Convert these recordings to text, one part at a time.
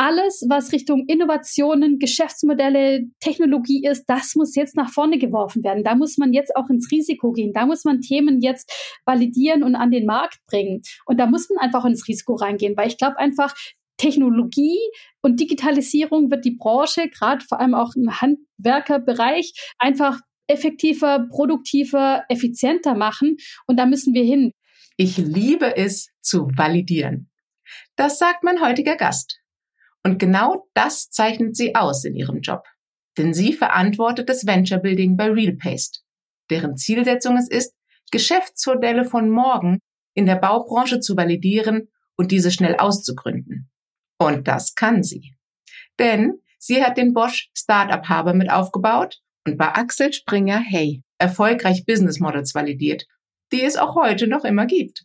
alles, was Richtung Innovationen, Geschäftsmodelle, Technologie ist, das muss jetzt nach vorne geworfen werden. Da muss man jetzt auch ins Risiko gehen. Da muss man Themen jetzt validieren und an den Markt bringen. Und da muss man einfach ins Risiko reingehen, weil ich glaube einfach, Technologie und Digitalisierung wird die Branche, gerade vor allem auch im Handwerkerbereich, einfach effektiver, produktiver, effizienter machen. Und da müssen wir hin. Ich liebe es zu validieren. Das sagt mein heutiger Gast. Und genau das zeichnet sie aus in ihrem Job. Denn sie verantwortet das Venture Building bei RealPaste, deren Zielsetzung es ist, Geschäftsmodelle von morgen in der Baubranche zu validieren und diese schnell auszugründen. Und das kann sie. Denn sie hat den Bosch Startup Harbor mit aufgebaut und bei Axel Springer Hey erfolgreich Business Models validiert, die es auch heute noch immer gibt.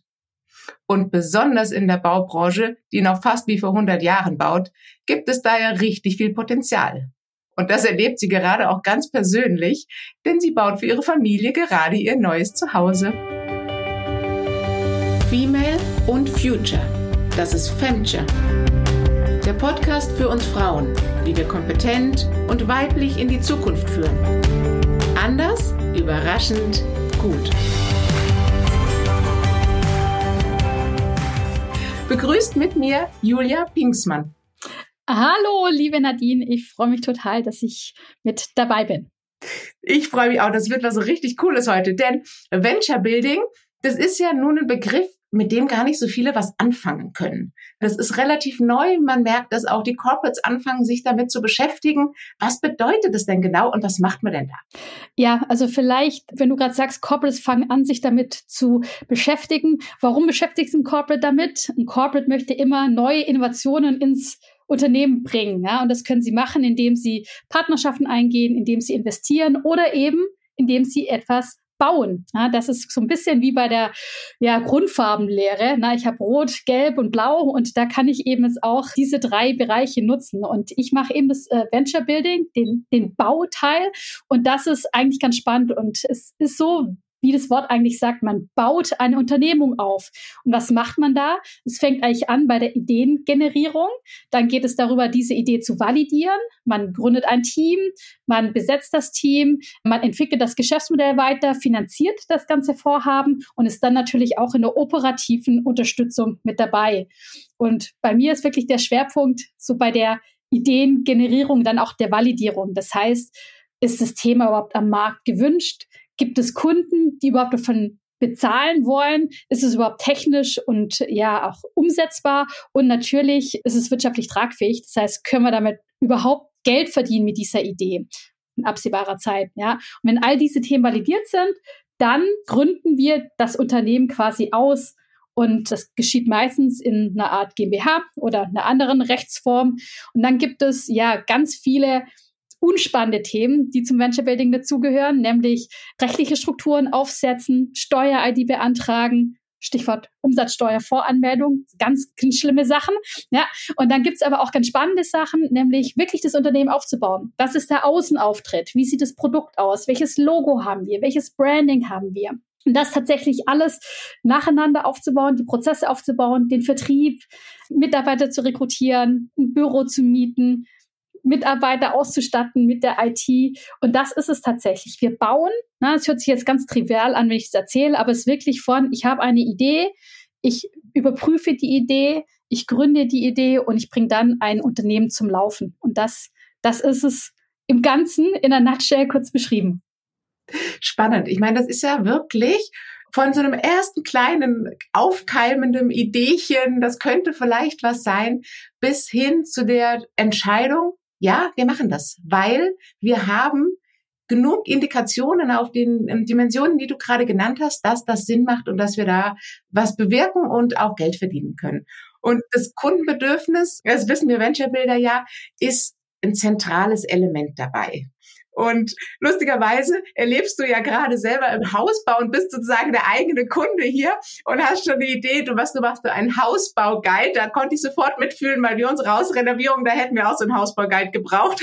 Und besonders in der Baubranche, die noch fast wie vor 100 Jahren baut, gibt es daher richtig viel Potenzial. Und das erlebt sie gerade auch ganz persönlich, denn sie baut für ihre Familie gerade ihr neues Zuhause. Female und Future. Das ist Femture. Der Podcast für uns Frauen, wie wir kompetent und weiblich in die Zukunft führen. Anders, überraschend, gut. Begrüßt mit mir Julia Pinksmann. Hallo, liebe Nadine. Ich freue mich total, dass ich mit dabei bin. Ich freue mich auch. Das wird was richtig Cooles heute, denn Venture Building, das ist ja nun ein Begriff, mit dem gar nicht so viele was anfangen können. Das ist relativ neu. Man merkt, dass auch die Corporates anfangen, sich damit zu beschäftigen. Was bedeutet es denn genau und was macht man denn da? Ja, also vielleicht, wenn du gerade sagst, Corporates fangen an, sich damit zu beschäftigen. Warum beschäftigt ein Corporate damit? Ein Corporate möchte immer neue Innovationen ins Unternehmen bringen. Ja? Und das können sie machen, indem sie Partnerschaften eingehen, indem sie investieren oder eben indem sie etwas bauen. Ja, das ist so ein bisschen wie bei der ja, Grundfarbenlehre. Na, ich habe Rot, Gelb und Blau und da kann ich eben jetzt auch diese drei Bereiche nutzen. Und ich mache eben das äh, Venture Building, den, den Bauteil. Und das ist eigentlich ganz spannend. Und es ist so wie das Wort eigentlich sagt, man baut eine Unternehmung auf. Und was macht man da? Es fängt eigentlich an bei der Ideengenerierung. Dann geht es darüber, diese Idee zu validieren. Man gründet ein Team, man besetzt das Team, man entwickelt das Geschäftsmodell weiter, finanziert das ganze Vorhaben und ist dann natürlich auch in der operativen Unterstützung mit dabei. Und bei mir ist wirklich der Schwerpunkt so bei der Ideengenerierung, dann auch der Validierung. Das heißt, ist das Thema überhaupt am Markt gewünscht? Gibt es Kunden, die überhaupt davon bezahlen wollen? Ist es überhaupt technisch und ja auch umsetzbar? Und natürlich ist es wirtschaftlich tragfähig. Das heißt, können wir damit überhaupt Geld verdienen mit dieser Idee in absehbarer Zeit? Ja. Und wenn all diese Themen validiert sind, dann gründen wir das Unternehmen quasi aus. Und das geschieht meistens in einer Art GmbH oder einer anderen Rechtsform. Und dann gibt es ja ganz viele unspannende Themen, die zum Venture Building dazugehören, nämlich rechtliche Strukturen aufsetzen, Steuer-ID beantragen, Stichwort Umsatzsteuervoranmeldung, ganz, ganz schlimme Sachen. Ja, und dann gibt's aber auch ganz spannende Sachen, nämlich wirklich das Unternehmen aufzubauen. Was ist der Außenauftritt? Wie sieht das Produkt aus? Welches Logo haben wir? Welches Branding haben wir? Und das tatsächlich alles nacheinander aufzubauen, die Prozesse aufzubauen, den Vertrieb, Mitarbeiter zu rekrutieren, ein Büro zu mieten, Mitarbeiter auszustatten mit der IT. Und das ist es tatsächlich. Wir bauen, na, es hört sich jetzt ganz trivial an, wenn ich es erzähle, aber es ist wirklich von, ich habe eine Idee, ich überprüfe die Idee, ich gründe die Idee und ich bringe dann ein Unternehmen zum Laufen. Und das, das ist es im Ganzen in einer Nutshell kurz beschrieben. Spannend. Ich meine, das ist ja wirklich von so einem ersten kleinen aufkeimenden Ideechen, das könnte vielleicht was sein, bis hin zu der Entscheidung, ja, wir machen das, weil wir haben genug Indikationen auf den ähm, Dimensionen, die du gerade genannt hast, dass das Sinn macht und dass wir da was bewirken und auch Geld verdienen können. Und das Kundenbedürfnis, das wissen wir Venture Builder ja, ist ein zentrales Element dabei. Und lustigerweise erlebst du ja gerade selber im Hausbau und bist sozusagen der eigene Kunde hier und hast schon die Idee, du was du machst, du einen Hausbauguide. Da konnte ich sofort mitfühlen, weil wir unsere Hausrenovierung, da hätten wir auch so einen Hausbauguide gebraucht.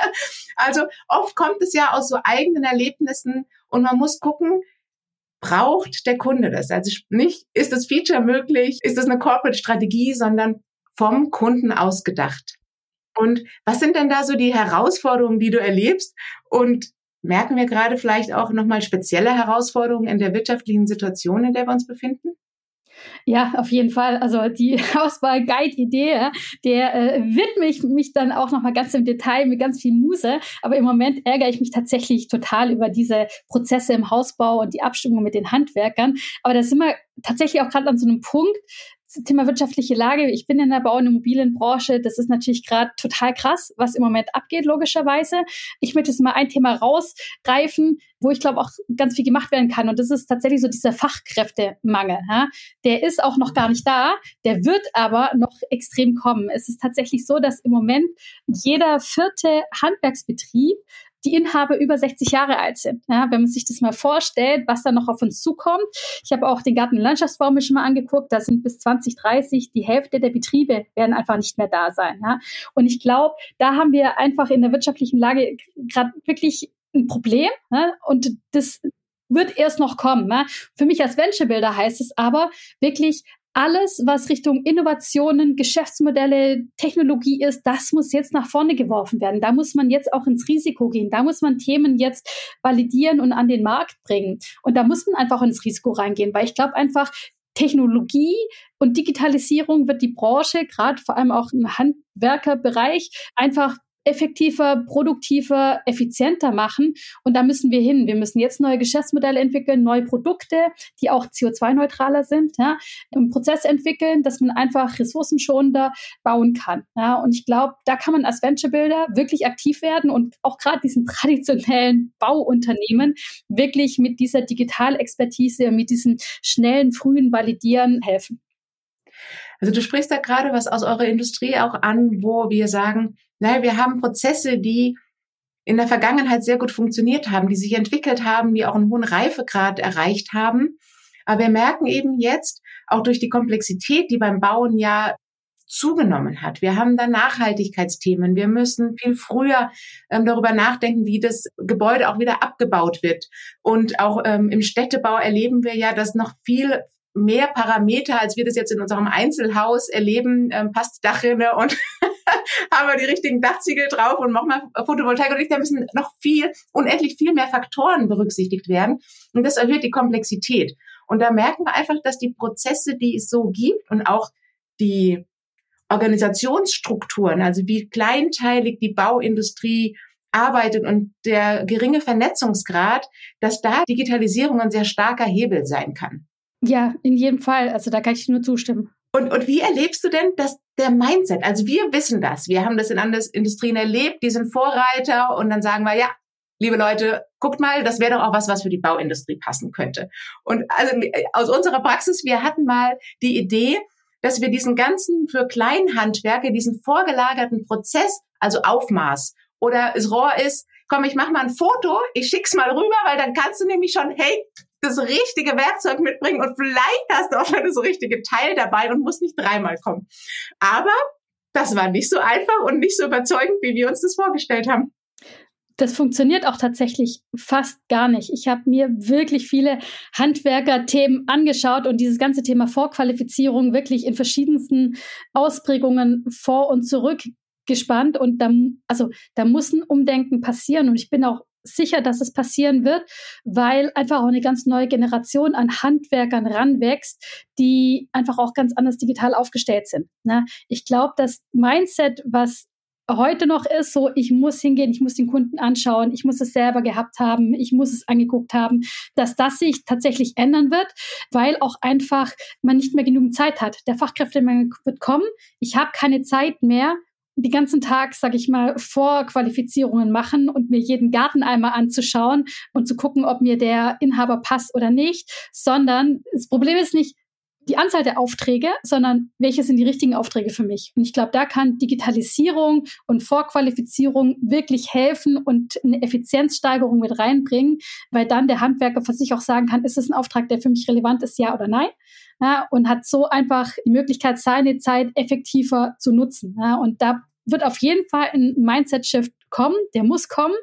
also oft kommt es ja aus so eigenen Erlebnissen und man muss gucken, braucht der Kunde das? Also nicht, ist das Feature möglich? Ist das eine Corporate-Strategie, sondern vom Kunden ausgedacht? Und was sind denn da so die Herausforderungen, die du erlebst? Und merken wir gerade vielleicht auch nochmal spezielle Herausforderungen in der wirtschaftlichen Situation, in der wir uns befinden? Ja, auf jeden Fall. Also die Auswahl-Guide-Idee, der äh, widme ich mich dann auch nochmal ganz im Detail mit ganz viel Muse. Aber im Moment ärgere ich mich tatsächlich total über diese Prozesse im Hausbau und die Abstimmung mit den Handwerkern. Aber da sind wir tatsächlich auch gerade an so einem Punkt, Thema wirtschaftliche Lage. Ich bin in der Bau- und Immobilienbranche. Das ist natürlich gerade total krass, was im Moment abgeht, logischerweise. Ich möchte jetzt mal ein Thema rausgreifen, wo ich glaube auch ganz viel gemacht werden kann. Und das ist tatsächlich so dieser Fachkräftemangel. Ja? Der ist auch noch gar nicht da. Der wird aber noch extrem kommen. Es ist tatsächlich so, dass im Moment jeder vierte Handwerksbetrieb die Inhaber über 60 Jahre alt sind. Ja, wenn man sich das mal vorstellt, was da noch auf uns zukommt. Ich habe auch den Garten- und Landschaftsbau mir schon mal angeguckt. Da sind bis 2030 die Hälfte der Betriebe werden einfach nicht mehr da sein. Ja. Und ich glaube, da haben wir einfach in der wirtschaftlichen Lage gerade wirklich ein Problem. Ja. Und das wird erst noch kommen. Ja. Für mich als Venture Builder heißt es aber wirklich alles, was Richtung Innovationen, Geschäftsmodelle, Technologie ist, das muss jetzt nach vorne geworfen werden. Da muss man jetzt auch ins Risiko gehen. Da muss man Themen jetzt validieren und an den Markt bringen. Und da muss man einfach ins Risiko reingehen, weil ich glaube einfach, Technologie und Digitalisierung wird die Branche, gerade vor allem auch im Handwerkerbereich, einfach effektiver, produktiver, effizienter machen. Und da müssen wir hin. Wir müssen jetzt neue Geschäftsmodelle entwickeln, neue Produkte, die auch CO2-neutraler sind, ja, einen Prozess entwickeln, dass man einfach ressourcenschonender bauen kann. Ja. Und ich glaube, da kann man als Venture Builder wirklich aktiv werden und auch gerade diesen traditionellen Bauunternehmen wirklich mit dieser Digitalexpertise, mit diesem schnellen, frühen Validieren helfen. Also du sprichst da gerade was aus eurer Industrie auch an, wo wir sagen, naja, wir haben Prozesse, die in der Vergangenheit sehr gut funktioniert haben, die sich entwickelt haben, die auch einen hohen Reifegrad erreicht haben. Aber wir merken eben jetzt, auch durch die Komplexität, die beim Bauen ja zugenommen hat. Wir haben da Nachhaltigkeitsthemen. Wir müssen viel früher ähm, darüber nachdenken, wie das Gebäude auch wieder abgebaut wird. Und auch ähm, im Städtebau erleben wir ja, dass noch viel mehr Parameter, als wir das jetzt in unserem Einzelhaus erleben, ähm, passt Dachrinne und haben wir die richtigen Dachziegel drauf und machen wir Photovoltaik und da müssen noch viel, unendlich viel mehr Faktoren berücksichtigt werden. Und das erhöht die Komplexität. Und da merken wir einfach, dass die Prozesse, die es so gibt und auch die Organisationsstrukturen, also wie kleinteilig die Bauindustrie arbeitet und der geringe Vernetzungsgrad, dass da Digitalisierung ein sehr starker Hebel sein kann. Ja, in jedem Fall. Also da kann ich nur zustimmen. Und, und wie erlebst du denn dass der Mindset? Also wir wissen das. Wir haben das in anderen Industrien erlebt. Die sind Vorreiter und dann sagen wir, ja, liebe Leute, guckt mal, das wäre doch auch was, was für die Bauindustrie passen könnte. Und also aus unserer Praxis, wir hatten mal die Idee, dass wir diesen ganzen für Kleinhandwerke, diesen vorgelagerten Prozess, also Aufmaß oder das Rohr ist, komm, ich mach mal ein Foto, ich schick's mal rüber, weil dann kannst du nämlich schon, hey, das richtige Werkzeug mitbringen und vielleicht hast du auch schon das richtige Teil dabei und musst nicht dreimal kommen. Aber das war nicht so einfach und nicht so überzeugend, wie wir uns das vorgestellt haben. Das funktioniert auch tatsächlich fast gar nicht. Ich habe mir wirklich viele Handwerker-Themen angeschaut und dieses ganze Thema Vorqualifizierung wirklich in verschiedensten Ausprägungen vor und zurück gespannt und da, also da muss ein Umdenken passieren und ich bin auch sicher, dass es passieren wird, weil einfach auch eine ganz neue Generation an Handwerkern ranwächst, die einfach auch ganz anders digital aufgestellt sind. Ne? Ich glaube, das Mindset, was heute noch ist, so ich muss hingehen, ich muss den Kunden anschauen, ich muss es selber gehabt haben, ich muss es angeguckt haben, dass das sich tatsächlich ändern wird, weil auch einfach man nicht mehr genügend Zeit hat. Der Fachkräftemangel wird kommen. Ich habe keine Zeit mehr, den ganzen Tag, sag ich mal, Vorqualifizierungen machen und mir jeden Garten einmal anzuschauen und zu gucken, ob mir der Inhaber passt oder nicht, sondern das Problem ist nicht die Anzahl der Aufträge, sondern welche sind die richtigen Aufträge für mich. Und ich glaube, da kann Digitalisierung und Vorqualifizierung wirklich helfen und eine Effizienzsteigerung mit reinbringen, weil dann der Handwerker für sich auch sagen kann, ist es ein Auftrag, der für mich relevant ist, ja oder nein? Ja, und hat so einfach die Möglichkeit, seine Zeit effektiver zu nutzen. Ja, und da wird auf jeden Fall ein Mindset-Shift kommen, der muss kommen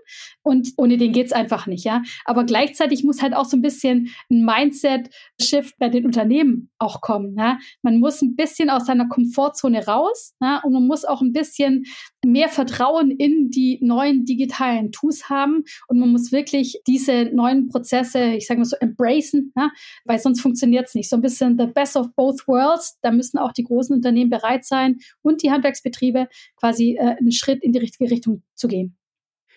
und ohne den geht's einfach nicht, ja. Aber gleichzeitig muss halt auch so ein bisschen ein Mindset-Shift bei den Unternehmen auch kommen. Ja? Man muss ein bisschen aus seiner Komfortzone raus ja? und man muss auch ein bisschen mehr Vertrauen in die neuen digitalen Tools haben und man muss wirklich diese neuen Prozesse, ich sage mal so, embracen, ja? weil sonst funktioniert es nicht. So ein bisschen the best of both worlds, da müssen auch die großen Unternehmen bereit sein und die Handwerksbetriebe quasi äh, einen Schritt in die richtige Richtung zu gehen.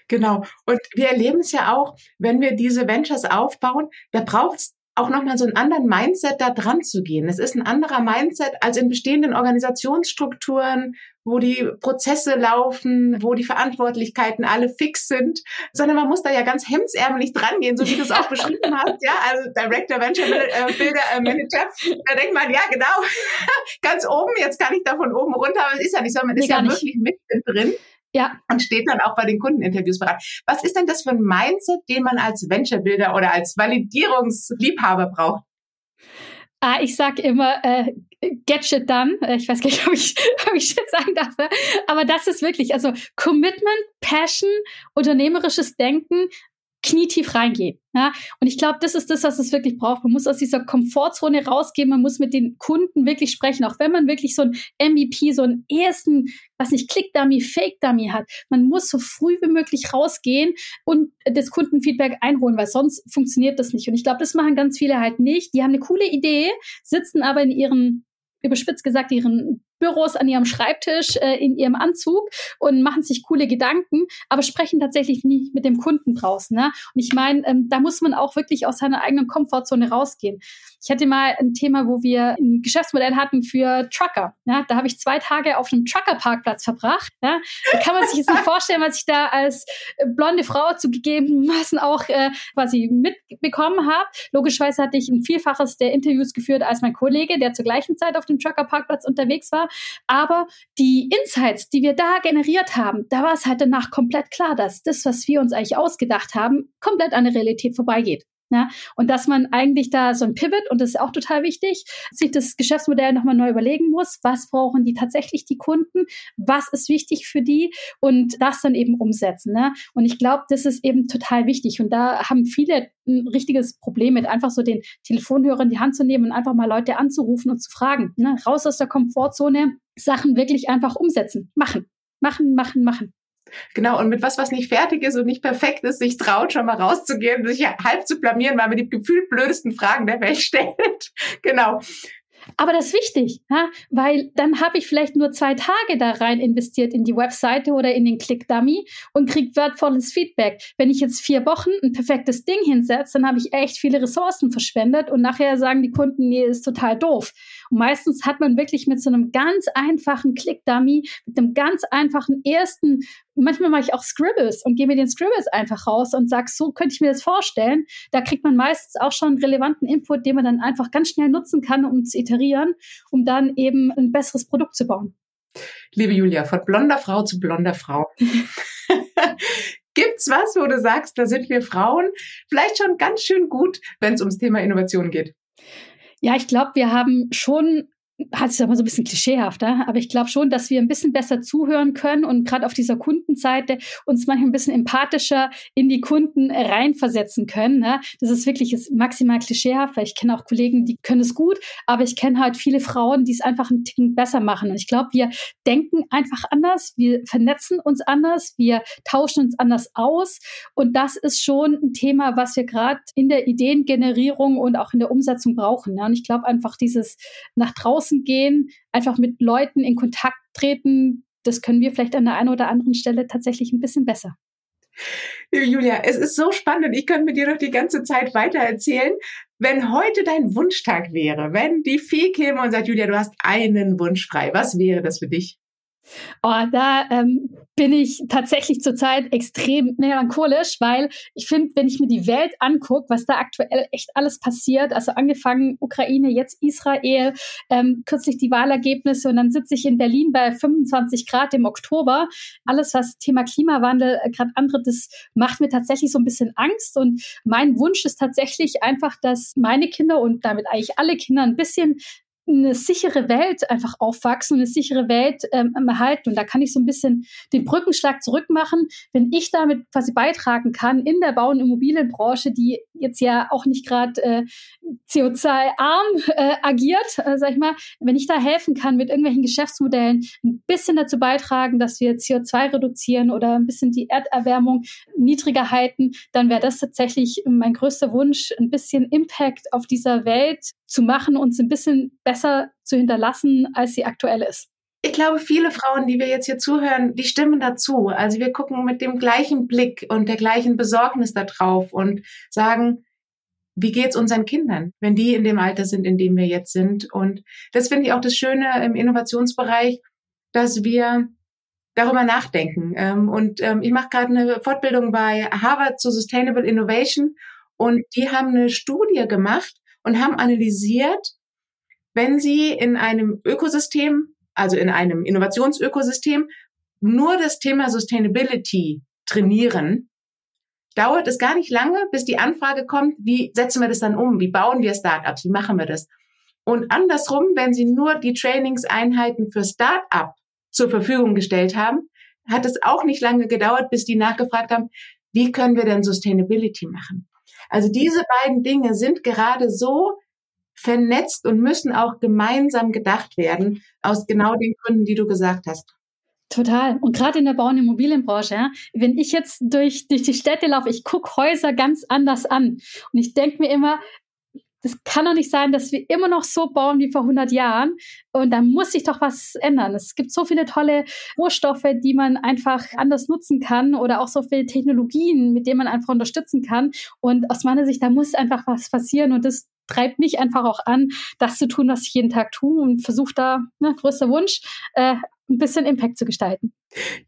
Genau. Und wir erleben es ja auch, wenn wir diese Ventures aufbauen, da braucht es auch nochmal so einen anderen Mindset da dran zu gehen. Es ist ein anderer Mindset als in bestehenden Organisationsstrukturen, wo die Prozesse laufen, wo die Verantwortlichkeiten alle fix sind, sondern man muss da ja ganz hemdsärmelig dran gehen, so wie du es auch beschrieben hast, ja, also Director Venture äh, Builder äh, Manager, da denkt man, ja genau, ganz oben, jetzt kann ich da von oben runter, aber es ist ja nicht so, man ist nee, ja wirklich mit drin. Ja. Und steht dann auch bei den Kundeninterviews bereit. Was ist denn das für ein Mindset, den man als Venture-Builder oder als Validierungsliebhaber braucht? Ah, ich sag immer, äh, get shit done. Äh, ich weiß gar nicht, ob ich, ob ich shit sagen darf. Ne? Aber das ist wirklich, also Commitment, Passion, unternehmerisches Denken, knietief reingehen. Ja? Und ich glaube, das ist das, was es wirklich braucht. Man muss aus dieser Komfortzone rausgehen, man muss mit den Kunden wirklich sprechen, auch wenn man wirklich so ein MVP, so einen ersten, was nicht, Click-Dummy, Fake-Dummy hat. Man muss so früh wie möglich rausgehen und das Kundenfeedback einholen, weil sonst funktioniert das nicht. Und ich glaube, das machen ganz viele halt nicht. Die haben eine coole Idee, sitzen aber in ihren überspitzt gesagt, ihren Büros an ihrem Schreibtisch äh, in ihrem Anzug und machen sich coole Gedanken, aber sprechen tatsächlich nie mit dem Kunden draußen. Ne? Und ich meine, ähm, da muss man auch wirklich aus seiner eigenen Komfortzone rausgehen. Ich hatte mal ein Thema, wo wir ein Geschäftsmodell hatten für Trucker. Ja? Da habe ich zwei Tage auf einem Trucker-Parkplatz verbracht. Ja? Da kann man sich jetzt nicht vorstellen, was ich da als äh, blonde Frau zugegebenermaßen auch äh, quasi mitbekommen habe. Logischerweise hatte ich ein Vielfaches der Interviews geführt als mein Kollege, der zur gleichen Zeit auf dem Trucker-Parkplatz unterwegs war. Aber die Insights, die wir da generiert haben, da war es halt danach komplett klar, dass das, was wir uns eigentlich ausgedacht haben, komplett an der Realität vorbeigeht. Ja, und dass man eigentlich da so ein Pivot, und das ist auch total wichtig, sich das Geschäftsmodell nochmal neu überlegen muss, was brauchen die tatsächlich die Kunden, was ist wichtig für die und das dann eben umsetzen. Ne? Und ich glaube, das ist eben total wichtig. Und da haben viele ein richtiges Problem mit, einfach so den Telefonhörer in die Hand zu nehmen und einfach mal Leute anzurufen und zu fragen. Ne? Raus aus der Komfortzone, Sachen wirklich einfach umsetzen, machen, machen, machen, machen. Genau, und mit was, was nicht fertig ist und nicht perfekt ist, sich traut, schon mal rauszugehen, sich halb zu blamieren, weil man die gefühlt blödesten Fragen der Welt stellt. genau. Aber das ist wichtig, ja? weil dann habe ich vielleicht nur zwei Tage da rein investiert in die Webseite oder in den Click-Dummy und kriege wertvolles Feedback. Wenn ich jetzt vier Wochen ein perfektes Ding hinsetze, dann habe ich echt viele Ressourcen verschwendet und nachher sagen die Kunden, nee, ist total doof. Und meistens hat man wirklich mit so einem ganz einfachen Click-Dummy, mit einem ganz einfachen ersten manchmal mache ich auch Scribbles und gehe mir den Scribbles einfach raus und sage, so könnte ich mir das vorstellen. Da kriegt man meistens auch schon relevanten Input, den man dann einfach ganz schnell nutzen kann, um zu iterieren, um dann eben ein besseres Produkt zu bauen. Liebe Julia, von blonder Frau zu blonder Frau. Gibt's was, wo du sagst, da sind wir Frauen vielleicht schon ganz schön gut, wenn es ums Thema Innovation geht? Ja, ich glaube, wir haben schon hat es aber so ein bisschen klischeehafter, aber ich glaube schon, dass wir ein bisschen besser zuhören können und gerade auf dieser Kundenseite uns manchmal ein bisschen empathischer in die Kunden reinversetzen können. Ne? Das ist wirklich ist maximal klischeehaft, weil ich kenne auch Kollegen, die können es gut, aber ich kenne halt viele Frauen, die es einfach einen Ticken besser machen. Und ich glaube, wir denken einfach anders, wir vernetzen uns anders, wir tauschen uns anders aus. Und das ist schon ein Thema, was wir gerade in der Ideengenerierung und auch in der Umsetzung brauchen. Ne? Und ich glaube einfach dieses nach draußen außen gehen, einfach mit Leuten in Kontakt treten, das können wir vielleicht an der einen oder anderen Stelle tatsächlich ein bisschen besser. Liebe Julia, es ist so spannend. Ich könnte mit dir noch die ganze Zeit weiter erzählen. Wenn heute dein Wunschtag wäre, wenn die Fee käme und sagt, Julia, du hast einen Wunsch frei, was wäre das für dich? Oh, da ähm, bin ich tatsächlich zurzeit extrem melancholisch, weil ich finde, wenn ich mir die Welt angucke, was da aktuell echt alles passiert, also angefangen Ukraine, jetzt Israel, ähm, kürzlich die Wahlergebnisse und dann sitze ich in Berlin bei 25 Grad im Oktober. Alles, was Thema Klimawandel äh, gerade antritt, das macht mir tatsächlich so ein bisschen Angst. Und mein Wunsch ist tatsächlich einfach, dass meine Kinder und damit eigentlich alle Kinder ein bisschen eine sichere Welt einfach aufwachsen eine sichere Welt ähm, erhalten. Und da kann ich so ein bisschen den Brückenschlag zurückmachen, wenn ich damit quasi beitragen kann in der Bau- und Immobilienbranche, die jetzt ja auch nicht gerade äh, CO2-arm äh, agiert, äh, sag ich mal, wenn ich da helfen kann mit irgendwelchen Geschäftsmodellen, ein bisschen dazu beitragen, dass wir CO2 reduzieren oder ein bisschen die Erderwärmung niedriger halten, dann wäre das tatsächlich mein größter Wunsch, ein bisschen Impact auf dieser Welt zu machen und es ein bisschen besser zu hinterlassen, als sie aktuell ist. Ich glaube, viele Frauen, die wir jetzt hier zuhören, die stimmen dazu. Also wir gucken mit dem gleichen Blick und der gleichen Besorgnis da drauf und sagen, wie geht's unseren Kindern, wenn die in dem Alter sind, in dem wir jetzt sind? Und das finde ich auch das Schöne im Innovationsbereich, dass wir darüber nachdenken. Ähm, und ähm, ich mache gerade eine Fortbildung bei Harvard zu Sustainable Innovation und die haben eine Studie gemacht und haben analysiert, wenn sie in einem Ökosystem, also in einem Innovationsökosystem, nur das Thema Sustainability trainieren, dauert es gar nicht lange, bis die Anfrage kommt, wie setzen wir das dann um? Wie bauen wir Startups? Wie machen wir das? Und andersrum, wenn Sie nur die Trainingseinheiten für Startup zur Verfügung gestellt haben, hat es auch nicht lange gedauert, bis die nachgefragt haben, wie können wir denn Sustainability machen? Also diese beiden Dinge sind gerade so vernetzt und müssen auch gemeinsam gedacht werden, aus genau den Gründen, die du gesagt hast. Total. Und gerade in der Bau- und Immobilienbranche, ja, wenn ich jetzt durch, durch die Städte laufe, ich gucke Häuser ganz anders an. Und ich denke mir immer, das kann doch nicht sein, dass wir immer noch so bauen wie vor 100 Jahren. Und da muss sich doch was ändern. Es gibt so viele tolle Rohstoffe, die man einfach anders nutzen kann oder auch so viele Technologien, mit denen man einfach unterstützen kann. Und aus meiner Sicht, da muss einfach was passieren. Und das treibt mich einfach auch an, das zu tun, was ich jeden Tag tue und versuche da, ne, größter Wunsch, äh, ein bisschen Impact zu gestalten.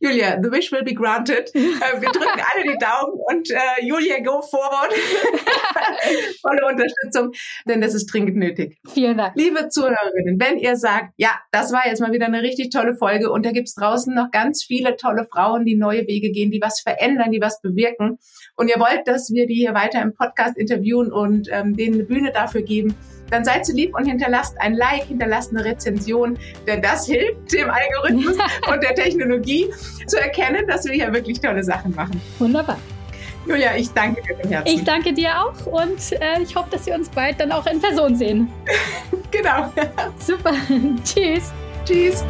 Julia, the wish will be granted. Äh, wir drücken alle die Daumen und äh, Julia, go forward. Volle Unterstützung, denn das ist dringend nötig. Vielen Dank. Liebe Zuhörerinnen, wenn ihr sagt, ja, das war jetzt mal wieder eine richtig tolle Folge und da gibt's draußen noch ganz viele tolle Frauen, die neue Wege gehen, die was verändern, die was bewirken und ihr wollt, dass wir die hier weiter im Podcast interviewen und ähm, denen eine Bühne dafür geben, dann seid so lieb und hinterlasst ein Like, hinterlasst eine Rezension, denn das hilft dem Algorithmus und der Technologie zu erkennen, dass wir hier wirklich tolle Sachen machen. Wunderbar. Julia, ich danke dir von Herzen. Ich danke dir auch und äh, ich hoffe, dass wir uns bald dann auch in Person sehen. genau. Super. Tschüss. Tschüss.